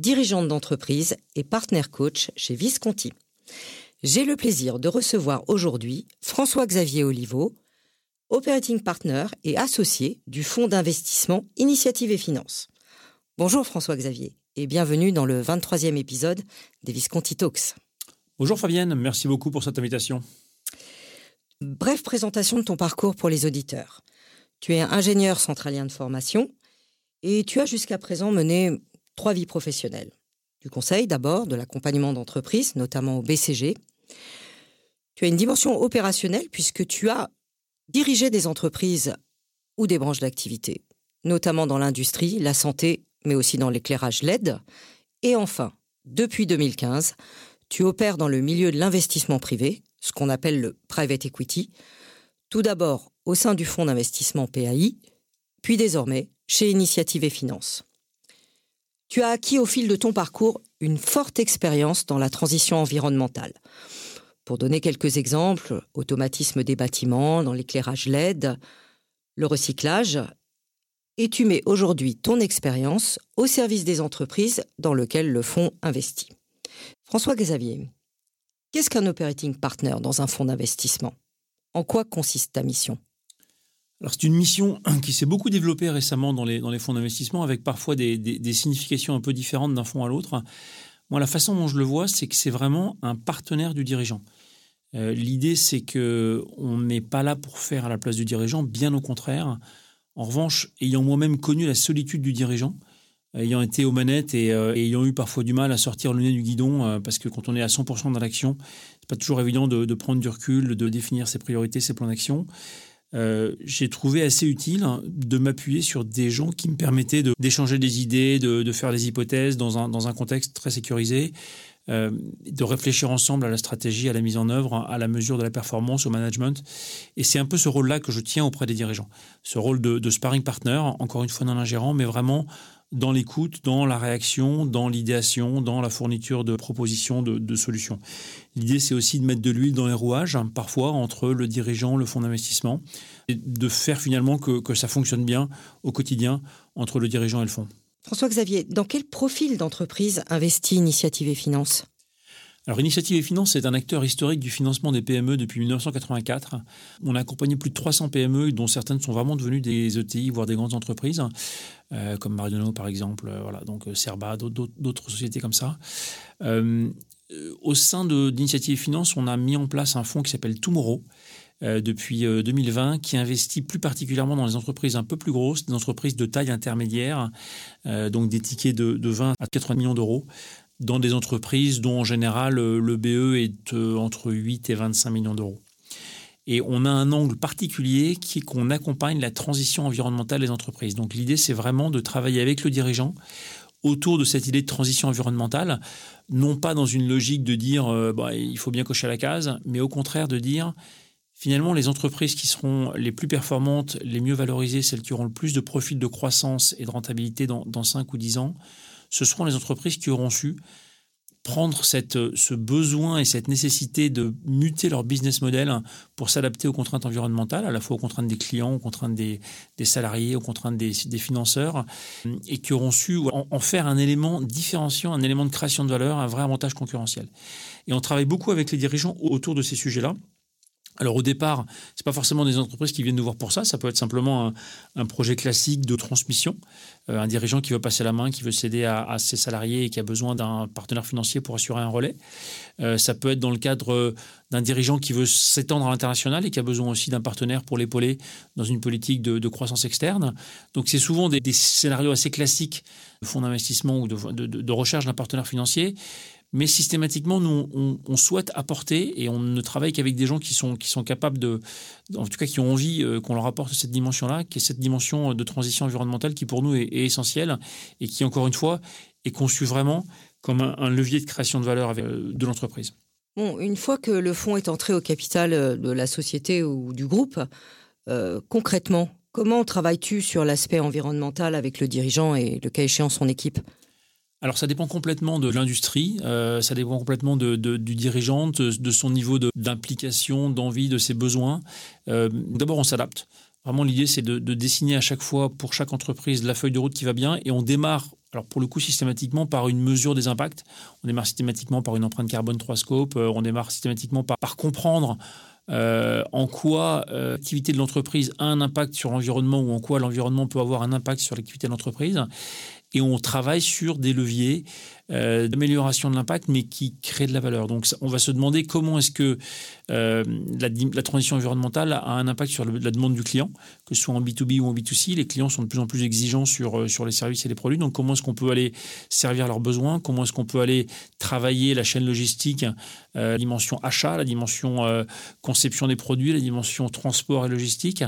dirigeante d'entreprise et partenaire coach chez Visconti. J'ai le plaisir de recevoir aujourd'hui François-Xavier Oliveau, operating partner et associé du fonds d'investissement Initiative et Finance. Bonjour François-Xavier et bienvenue dans le 23e épisode des Visconti Talks. Bonjour Fabienne, merci beaucoup pour cette invitation. Bref présentation de ton parcours pour les auditeurs. Tu es ingénieur centralien de formation et tu as jusqu'à présent mené trois vies professionnelles. Du conseil d'abord, de l'accompagnement d'entreprise, notamment au BCG. Tu as une dimension opérationnelle puisque tu as dirigé des entreprises ou des branches d'activité, notamment dans l'industrie, la santé, mais aussi dans l'éclairage LED. Et enfin, depuis 2015, tu opères dans le milieu de l'investissement privé, ce qu'on appelle le private equity, tout d'abord au sein du fonds d'investissement PAI, puis désormais chez Initiative et Finance. Tu as acquis au fil de ton parcours une forte expérience dans la transition environnementale. Pour donner quelques exemples, automatisme des bâtiments, dans l'éclairage LED, le recyclage, et tu mets aujourd'hui ton expérience au service des entreprises dans lesquelles le fonds investit. François Xavier, qu'est-ce qu'un operating partner dans un fonds d'investissement? En quoi consiste ta mission? Alors c'est une mission qui s'est beaucoup développée récemment dans les, fonds d'investissement avec parfois des, significations un peu différentes d'un fonds à l'autre. Moi, la façon dont je le vois, c'est que c'est vraiment un partenaire du dirigeant. Euh, l'idée, c'est que on n'est pas là pour faire à la place du dirigeant, bien au contraire. En revanche, ayant moi-même connu la solitude du dirigeant, ayant été aux manettes et, euh, ayant eu parfois du mal à sortir le nez du guidon, euh, parce que quand on est à 100% dans l'action, c'est pas toujours évident de, de, prendre du recul, de définir ses priorités, ses plans d'action. Euh, j'ai trouvé assez utile hein, de m'appuyer sur des gens qui me permettaient d'échanger des idées, de, faire des hypothèses dans un, contexte très sécurisé, euh, de réfléchir ensemble à la stratégie, à la mise en œuvre, à la mesure de la performance, au management. Et c'est un peu ce rôle-là que je tiens auprès des dirigeants. Ce rôle de sparring partner, encore une fois non ingérant, mais vraiment dans l'écoute, dans la réaction, dans l'idéation, dans la fourniture de propositions, de, solutions. L'idée, c'est aussi de mettre de l'huile dans les rouages, parfois entre le dirigeant, le fonds d'investissement, et de faire finalement que, que ça fonctionne bien au quotidien entre le dirigeant et le fonds. François-Xavier, dans quel profil d'entreprise investit Initiative et Finance? Alors, Initiative et Finance est un acteur historique du financement des PME depuis 1984. On a accompagné plus de 300 PME, dont certaines sont vraiment devenues des ETI, voire des grandes entreprises, euh, comme Marionneau par exemple, euh, voilà, donc euh, Serba, d'autres sociétés comme ça. au sein d'Initiative et Finance, on a mis en place un fonds qui s'appelle Tomorrow, depuis 2020 qui investit plus particulièrement dans les entreprises un peu plus grosses, des entreprises de taille intermédiaire, donc des tickets de, de 20 à 80 millions d'euros, dans des entreprises dont en général euh, le BE est euh, entre 8 et 25 millions d'euros. Et on a un angle particulier qui est qu'on accompagne la transition environnementale des entreprises. Donc l'idée, c'est vraiment de travailler avec le dirigeant autour de cette idée de transition environnementale, non pas dans une logique de dire euh, bah, il faut bien cocher la case, mais au contraire de dire finalement les entreprises qui seront les plus performantes, les mieux valorisées, celles qui auront le plus de profil de croissance et de rentabilité dans, dans 5 ou 10 ans, ce seront les entreprises qui auront su prendre cette, ce besoin et cette nécessité de muter leur business model pour s'adapter aux contraintes environnementales, à la fois aux contraintes des clients, aux contraintes des, salariés, aux contraintes des, financeurs, et qui auront su en, en, faire un élément différenciant, un élément de création de valeur, un vrai avantage concurrentiel. Et on travaille beaucoup avec les dirigeants autour de ces sujets-là. Alors au départ, c'est pas forcément des entreprises qui viennent nous voir pour ça. Ça peut être simplement un, projet classique de transmission, euh, un dirigeant qui veut passer la main, qui veut céder à, ses salariés et qui a besoin d'un partenaire financier pour assurer un relais. Euh, ça peut être dans le cadre d'un dirigeant qui veut s'étendre à l'international et qui a besoin aussi d'un partenaire pour l'épauler dans une politique de, croissance externe. Donc c'est souvent des, scénarios assez classiques de fonds d'investissement ou de recherche d'un partenaire financier mais systématiquement, nous, on, souhaite apporter et on ne travaille qu'avec des gens qui sont, qui sont capables de, en tout cas, qui ont envie euh, qu'on leur apporte cette dimension-là, qui est cette dimension de transition environnementale qui pour nous est, essentielle et qui, encore une fois, est conçue vraiment comme un, levier de création de valeur de l'entreprise. Bon, une fois que le fonds est entré au capital de la société ou du groupe, concrètement, comment travailles-tu sur l'aspect environnemental avec le dirigeant et le cas échéant son équipe? Alors ça dépend complètement de l'industrie, euh, ça dépend complètement du dirigeant, de, son niveau d'implication, d'envie, de ses besoins. Euh, d'abord on s'adapte. Vraiment l'idée c'est de, dessiner à chaque fois pour chaque entreprise la feuille de route qui va bien et on démarre alors pour le coup systématiquement par une mesure des impacts. On démarre systématiquement par une empreinte carbone 3 scope, euh, on démarre systématiquement par comprendre en quoi l'activité de l'entreprise a un impact sur l'environnement ou en quoi l'environnement peut avoir un impact sur l'activité de l'entreprise et on travaille sur des leviers euh, d'amélioration de l'impact, mais qui créent de la valeur. Donc, on va se demander comment est-ce que euh, la, transition environnementale a un impact sur la demande du client, que ce soit en B2B ou en B2C. Les clients sont de plus en plus exigeants sur, euh, sur les services et les produits. Donc, comment est-ce qu'on peut aller servir leurs besoins? Comment est-ce qu'on peut aller travailler la chaîne logistique, la dimension achat, la dimension conception des produits, la dimension transport et logistique?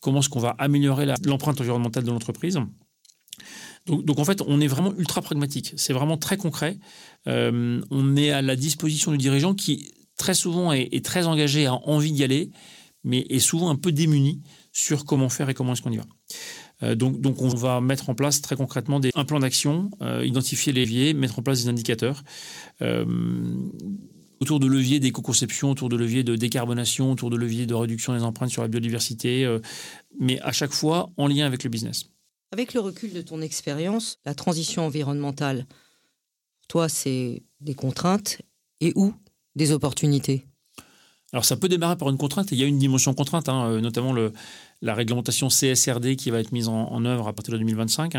Comment est-ce qu'on va améliorer l'empreinte environnementale de l'entreprise? Donc, en fait, on est vraiment ultra pragmatique. C'est vraiment très concret. Euh, on est à la disposition du dirigeant qui très souvent est, très engagé, a envie d'y aller, mais est souvent un peu démuni sur comment faire et comment est-ce qu'on y va. Euh, donc, on va mettre en place très concrètement des, un plan d'action, euh, identifier les leviers, mettre en place des indicateurs autour de leviers d'éco-conception, autour de leviers de décarbonation, autour de leviers de réduction des empreintes sur la biodiversité, mais à chaque fois en lien avec le business. Avec le recul de ton expérience, la transition environnementale, toi, c'est des contraintes et où des opportunités? Alors ça peut démarrer par une contrainte, il y a une dimension contrainte, hein, euh, notamment la réglementation CSRD qui va être mise en, œuvre à partir de 2025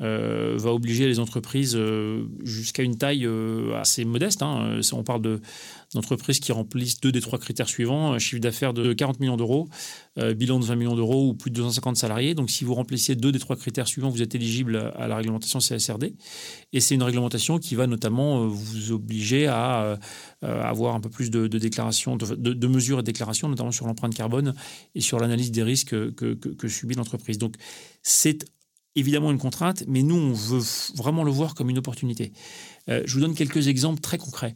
euh, va obliger les entreprises euh, jusqu'à une taille assez modeste. Hein, on parle d'entreprises qui remplissent deux des trois critères suivants chiffre d'affaires de 40 millions d'euros, bilan de 20 millions d'euros ou plus de 250 salariés. Donc si vous remplissez deux des trois critères suivants, vous êtes éligible à la réglementation CSRD. Et c'est une réglementation qui va notamment vous obliger à avoir un peu plus de, déclarations, de, mesures et de déclarations, notamment sur l'empreinte carbone et sur l'analyse des risques que, subit l'entreprise. Donc c'est évidemment une contrainte, mais nous, on veut vraiment le voir comme une opportunité. Euh, je vous donne quelques exemples très concrets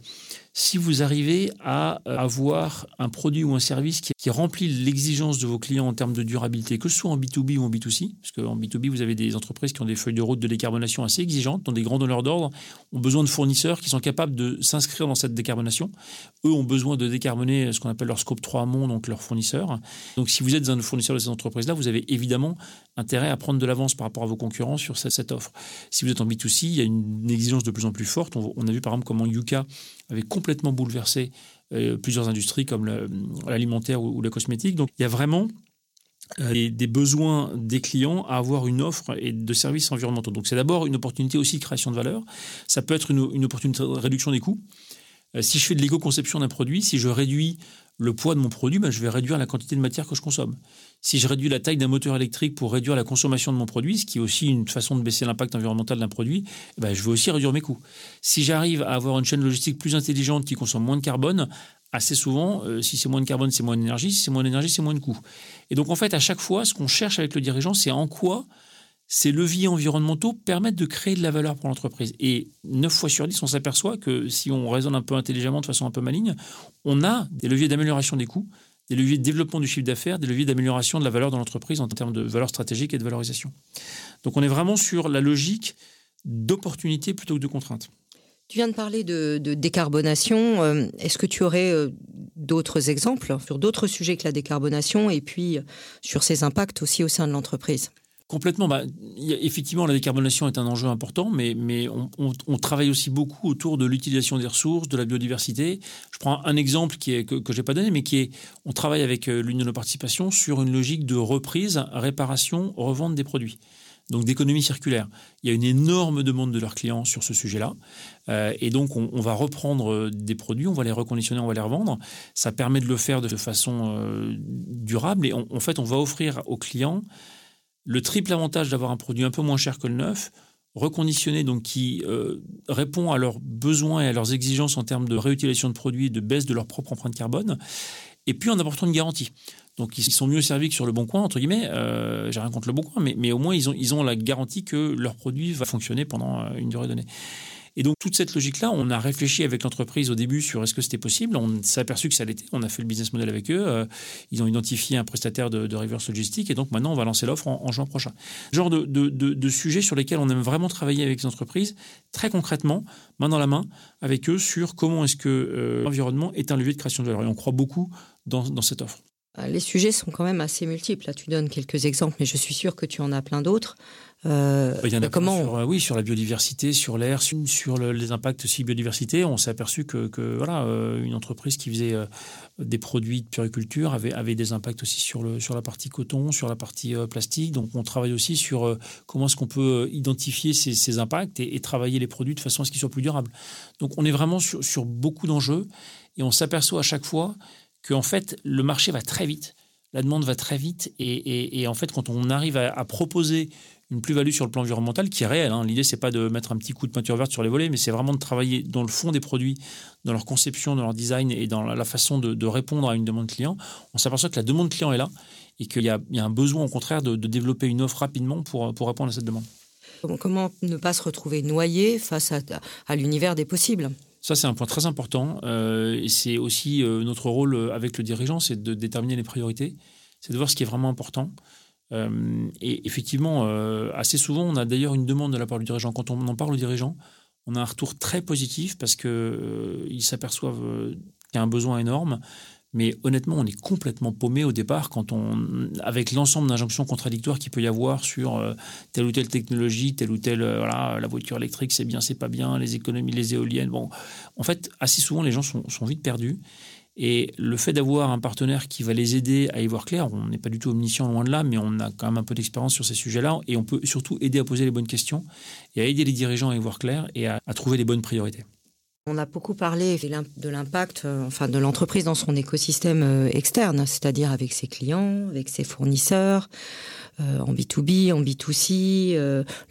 si vous arrivez à euh, avoir un produit ou un service qui, remplit l'exigence de vos clients en termes de durabilité, que ce soit en B2B ou en B2C, parce qu'en B2B, vous avez des entreprises qui ont des feuilles de route de décarbonation assez exigeantes, dont des grands donneurs d'ordre, ont besoin de fournisseurs qui sont capables de s'inscrire dans cette décarbonation. Eux ont besoin de décarboner ce qu'on appelle leur scope 3 amont, donc leurs fournisseurs. Donc si vous êtes un fournisseur de ces entreprises-là, vous avez évidemment intérêt à prendre de l'avance par rapport à vos concurrents sur cette, offre. Si vous êtes en B2C, il y a une exigence de plus en plus forte. On, a vu par exemple comment Yuka avait complètement bouleversé euh, plusieurs industries comme l'alimentaire ou, la cosmétique. Donc il y a vraiment euh, des, besoins des clients à avoir une offre et de services environnementaux. Donc c'est d'abord une opportunité aussi de création de valeur. Ça peut être une, une opportunité de réduction des coûts. Euh, si je fais de l'éco-conception d'un produit, si je réduis le poids de mon produit, ben, je vais réduire la quantité de matière que je consomme. Si je réduis la taille d'un moteur électrique pour réduire la consommation de mon produit, ce qui est aussi une façon de baisser l'impact environnemental d'un produit, ben, je vais aussi réduire mes coûts. Si j'arrive à avoir une chaîne logistique plus intelligente qui consomme moins de carbone, assez souvent, euh, si c'est moins de carbone, c'est moins d'énergie, si c'est moins d'énergie, c'est moins de coûts. Et donc en fait, à chaque fois, ce qu'on cherche avec le dirigeant, c'est en quoi ces leviers environnementaux permettent de créer de la valeur pour l'entreprise. Et 9 fois sur 10, on s'aperçoit que si on raisonne un peu intelligemment, de façon un peu maligne, on a des leviers d'amélioration des coûts, des leviers de développement du chiffre d'affaires, des leviers d'amélioration de la valeur de l'entreprise en termes de valeur stratégique et de valorisation. Donc on est vraiment sur la logique d'opportunité plutôt que de contrainte. Tu viens de parler de, décarbonation. Euh, est-ce que tu aurais euh, d'autres exemples sur d'autres sujets que la décarbonation et puis euh, sur ses impacts aussi au sein de l'entreprise? Complètement. Bah, effectivement, la décarbonation est un enjeu important, mais, mais on, travaille aussi beaucoup autour de l'utilisation des ressources, de la biodiversité. Je prends un exemple qui est, que, je n'ai pas donné, mais qui est, on travaille avec euh, l'Union de participation sur une logique de reprise, réparation, revente des produits. Donc d'économie circulaire. Il y a une énorme demande de leurs clients sur ce sujet-là. Euh, et donc on, va reprendre euh, des produits, on va les reconditionner, on va les revendre. Ça permet de le faire de façon durable. Et en fait, on va offrir aux clients le triple avantage d'avoir un produit un peu moins cher que le neuf, reconditionné, donc qui euh, répond à leurs besoins et à leurs exigences en termes de réutilisation de produits et de baisse de leur propre empreinte carbone, et puis en apportant une garantie. Donc ils sont mieux servis que sur le bon coin, entre guillemets. Euh, J'ai rien contre le bon coin, mais, mais au moins ils ont, ils ont la garantie que leur produit va fonctionner pendant euh, une durée donnée. Et donc, toute cette logique-là, on a réfléchi avec l'entreprise au début sur est-ce que c'était possible. On s'est aperçu que ça l'était. On a fait le business model avec eux. Euh, ils ont identifié un prestataire de, reverse logistique. Et donc, maintenant, on va lancer l'offre en, juin prochain. Genre de, sujets sur lesquels on aime vraiment travailler avec les entreprises, très concrètement, main dans la main, avec eux sur comment est-ce que euh, l'environnement est un levier de création de valeur. Et on croit beaucoup dans, dans cette offre. Euh, les sujets sont quand même assez multiples. Là, tu donnes quelques exemples, mais je suis sûr que tu en as plein d'autres. Euh, Il y en a comment sur, euh, oui, sur la biodiversité, sur l'air, sur, les impacts aussi biodiversité. On s'est aperçu que, voilà, une entreprise qui faisait des produits de puriculture avait, avait des impacts aussi sur, le, sur la partie coton, sur la partie plastique. Donc, on travaille aussi sur comment est-ce qu'on peut identifier ces, impacts et, travailler les produits de façon à ce qu'ils soient plus durables. Donc, on est vraiment sur, sur beaucoup d'enjeux et on s'aperçoit à chaque fois qu'en fait, le marché va très vite, la demande va très vite, et, en fait, quand on arrive à, proposer une plus-value sur le plan environnemental qui est réelle. Hein. L'idée, c'est pas de mettre un petit coup de peinture verte sur les volets, mais c'est vraiment de travailler dans le fond des produits, dans leur conception, dans leur design et dans la façon de, répondre à une demande client. On s'aperçoit que la demande client est là et qu'il y, a un besoin, au contraire, de, développer une offre rapidement pour, pour répondre à cette demande. Comment ne pas se retrouver noyé face à l'univers des possibles? Ça, c'est un point très important. Euh, et c'est aussi euh, notre rôle euh, avec le dirigeant, c'est de déterminer les priorités, c'est de voir ce qui est vraiment important. Et effectivement, assez souvent, on a d'ailleurs une demande de la part du dirigeant. Quand on en parle au dirigeant, on a un retour très positif parce qu'ils s'aperçoivent qu'il y a un besoin énorme. Mais honnêtement, on est complètement paumé au départ quand on, avec l'ensemble d'injonctions contradictoires qu'il peut y avoir sur euh, telle ou telle technologie, telle ou telle, euh, voilà, la voiture électrique, c'est bien, c'est pas bien, les économies, les éoliennes. Bon, en fait, assez souvent, les gens sont vite perdus. Et le fait d'avoir un partenaire qui va les aider à y voir clair, on n'est pas du tout omniscient loin de là, mais on a quand même un peu d'expérience sur ces sujets-là, et on peut surtout aider à poser les bonnes questions et à aider les dirigeants à y voir clair et à trouver les bonnes priorités. On a beaucoup parlé de l'impact, euh, enfin de l'entreprise dans son écosystème euh, externe, c'est-à-dire avec ses clients, avec ses fournisseurs, euh, en B2B, en B2C,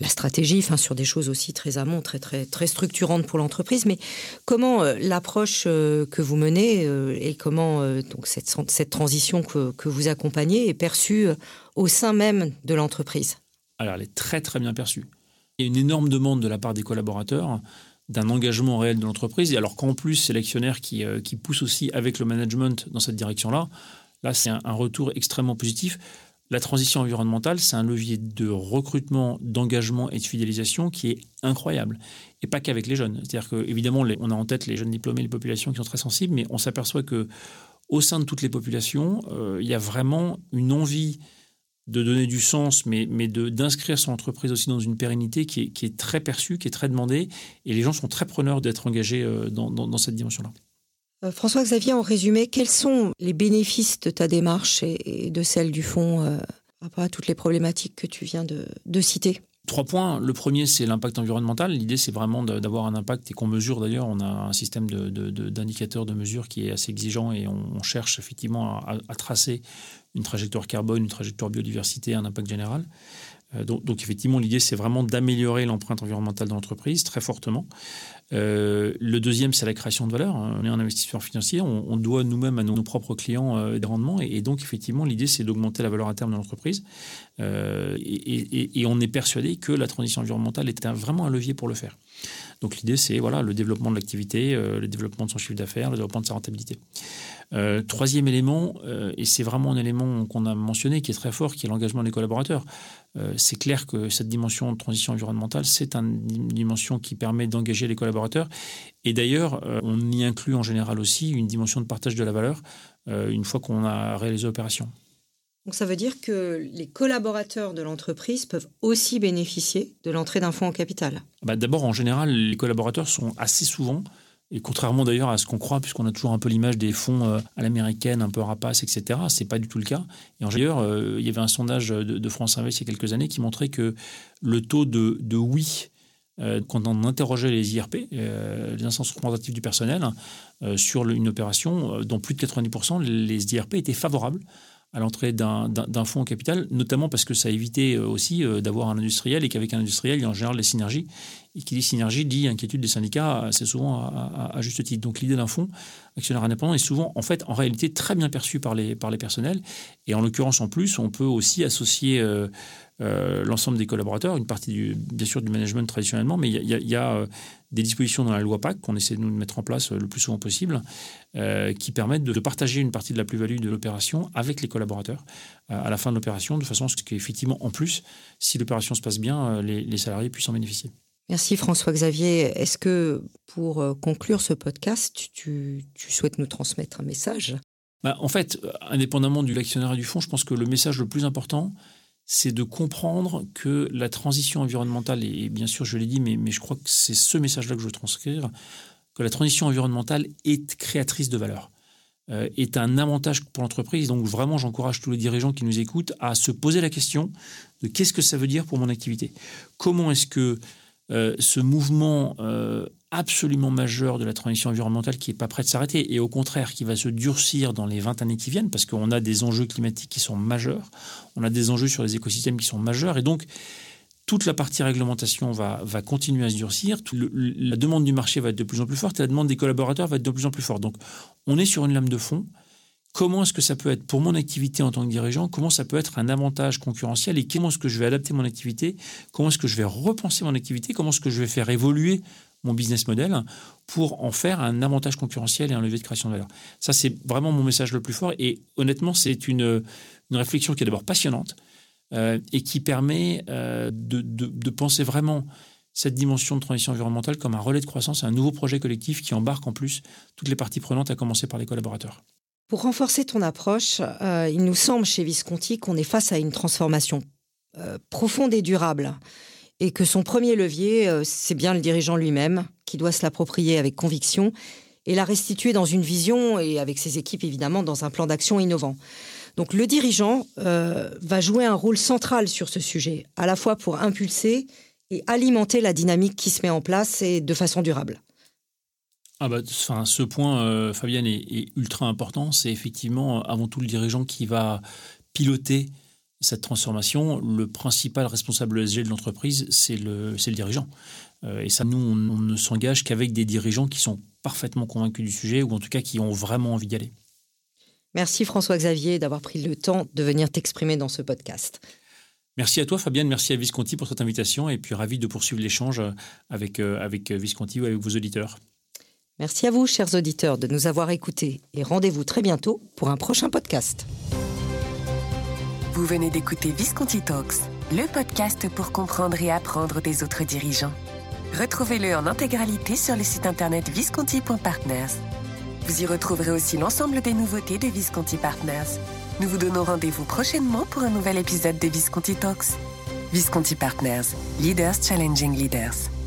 la stratégie, enfin sur des choses aussi très amont, très très très structurantes pour l'entreprise. Mais comment l'approche que vous menez et comment donc cette, transition que, que vous accompagnez est perçue au sein même de l'entreprise? Alors elle est très très bien perçue. Il y a une énorme demande de la part des collaborateurs d'un engagement réel de l'entreprise. Et alors qu'en plus, c'est l'actionnaire qui, euh, qui, pousse aussi avec le management dans cette direction-là, là, c'est un, retour extrêmement positif. La transition environnementale, c'est un levier de recrutement, d'engagement et de fidélisation qui est incroyable. Et pas qu'avec les jeunes. C'est-à-dire qu'évidemment, on a en tête les jeunes diplômés, les populations qui sont très sensibles, mais on s'aperçoit que au sein de toutes les populations, euh, il y a vraiment une envie de donner du sens, mais, mais d'inscrire son entreprise aussi dans une pérennité qui est, très perçue, qui est très demandée. Et les gens sont très preneurs d'être engagés euh, dans, cette dimension-là. Euh, François-Xavier, en résumé, quels sont les bénéfices de ta démarche et, de celle du fonds euh, par rapport à toutes les problématiques que tu viens de citer? Trois points. Le premier, c'est l'impact environnemental. L'idée, c'est vraiment d'avoir un impact et qu'on mesure d'ailleurs. On a un système d'indicateurs de, mesure qui est assez exigeant et on, cherche effectivement à, tracer une trajectoire carbone, une trajectoire biodiversité, un impact général. Euh, donc, effectivement, l'idée, c'est vraiment d'améliorer l'empreinte environnementale de l'entreprise très fortement. Euh, le deuxième, c'est la création de valeur. On est un investisseur financier, on, doit nous-mêmes à nos, propres clients euh, des rendements. Et, donc, effectivement, l'idée, c'est d'augmenter la valeur à terme de l'entreprise. et, et, on est persuadé que la transition environnementale est vraiment un levier pour le faire. Donc l'idée, c'est voilà, le développement de l'activité, le développement de son chiffre d'affaires, le développement de sa rentabilité. Euh, troisième élément, euh, et c'est vraiment un élément qu'on a mentionné qui est très fort, qui est l'engagement des collaborateurs. Euh, c'est clair que cette dimension de transition environnementale, c'est une dimension qui permet d'engager les collaborateurs. Et d'ailleurs, on y inclut en général aussi une dimension de partage de la valeur une fois qu'on a réalisé l'opération. Donc ça veut dire que les collaborateurs de l'entreprise peuvent aussi bénéficier de l'entrée d'un fonds en capital bah D'abord, en général, les collaborateurs sont assez souvent et contrairement d'ailleurs à ce qu'on croit, puisqu'on a toujours un peu l'image des fonds euh, à l'américaine, un peu rapaces, etc., c'est pas du tout le cas. Et euh, il y avait un sondage de, France Invest il y a quelques années qui montrait que le taux de, oui euh, quand on interrogeait les IRP, les instances représentatives du personnel, sur une opération, dont plus de 90%, les IRP étaient favorables à l'entrée d'un fonds en capital, notamment parce que ça évitait aussi d'avoir un industriel et qu'avec un industriel, il y a en général les synergies et qui dit synergie dit inquiétude des syndicats, c'est souvent à, juste titre. Donc l'idée d'un fonds actionnaire indépendant est souvent, en fait, en réalité, très bien perçue par les, par les personnels. Et en l'occurrence, en plus, on peut aussi associer euh, euh, l'ensemble des collaborateurs, une partie, bien sûr, du management traditionnellement, mais il y a, des dispositions dans la loi PAC qu'on essaie de nous mettre en place le plus souvent possible, euh, qui permettent de, partager une partie de la plus-value de l'opération avec les collaborateurs euh, à la fin de l'opération, de façon à ce qu'effectivement, en plus, si l'opération se passe bien, les, les salariés puissent en bénéficier. Merci François-Xavier. Est-ce que pour conclure ce podcast, tu, tu souhaites nous transmettre un message? Bah, En fait, indépendamment du l'actionnaire et du fonds, je pense que le message le plus important, c'est de comprendre que la transition environnementale, et bien sûr je l'ai dit, mais, je crois que c'est ce message-là que je veux transcrire, que la transition environnementale est créatrice de valeur, euh, est un avantage pour l'entreprise. Donc vraiment, j'encourage tous les dirigeants qui nous écoutent à se poser la question de qu'est-ce que ça veut dire pour mon activité? Comment est-ce que euh, ce mouvement euh, absolument majeur de la transition environnementale qui n'est pas prêt de s'arrêter et au contraire qui va se durcir dans les 20 années qui viennent parce qu'on a des enjeux climatiques qui sont majeurs, on a des enjeux sur les écosystèmes qui sont majeurs et donc toute la partie réglementation va, va continuer à se durcir, la demande du marché va être de plus en plus forte et la demande des collaborateurs va être de plus en plus forte. Donc on est sur une lame de fond comment est-ce que ça peut être pour mon activité en tant que dirigeant, comment ça peut être un avantage concurrentiel et comment est-ce que je vais adapter mon activité, comment est-ce que je vais repenser mon activité, comment est-ce que je vais faire évoluer mon business model pour en faire un avantage concurrentiel et un levier de création de valeur. Ça, c'est vraiment mon message le plus fort et honnêtement, c'est une, réflexion qui est d'abord passionnante euh, et qui permet euh, de, de penser vraiment cette dimension de transition environnementale comme un relais de croissance, un nouveau projet collectif qui embarque en plus toutes les parties prenantes, à commencer par les collaborateurs. Pour renforcer ton approche, euh, il nous semble chez Visconti qu'on est face à une transformation profonde et durable et que son premier levier, euh, c'est bien le dirigeant lui-même qui doit se l'approprier avec conviction et la restituer dans une vision et avec ses équipes évidemment dans un plan d'action innovant. Donc le dirigeant va jouer un rôle central sur ce sujet, à la fois pour impulser et alimenter la dynamique qui se met en place et de façon durable. Ah bah, enfin, ce point, euh, Fabienne, est, ultra important. C'est effectivement euh, avant tout le dirigeant qui va piloter cette transformation. Le principal responsable ESG de l'entreprise, c'est le, le dirigeant. Euh, et ça, nous, on, ne s'engage qu'avec des dirigeants qui sont parfaitement convaincus du sujet ou en tout cas qui ont vraiment envie d'y aller. Merci François-Xavier d'avoir pris le temps de venir t'exprimer dans ce podcast. Merci à toi Fabienne, merci à Visconti pour cette invitation et puis ravi de poursuivre l'échange avec, avec Visconti ou avec vos auditeurs. Merci à vous, chers auditeurs, de nous avoir écoutés et rendez-vous très bientôt pour un prochain podcast. Vous venez d'écouter Visconti Talks, le podcast pour comprendre et apprendre des autres dirigeants. Retrouvez-le en intégralité sur le site internet visconti.partners. Vous y retrouverez aussi l'ensemble des nouveautés de Visconti Partners. Nous vous donnons rendez-vous prochainement pour un nouvel épisode de Visconti Talks. Visconti Partners, Leaders Challenging Leaders.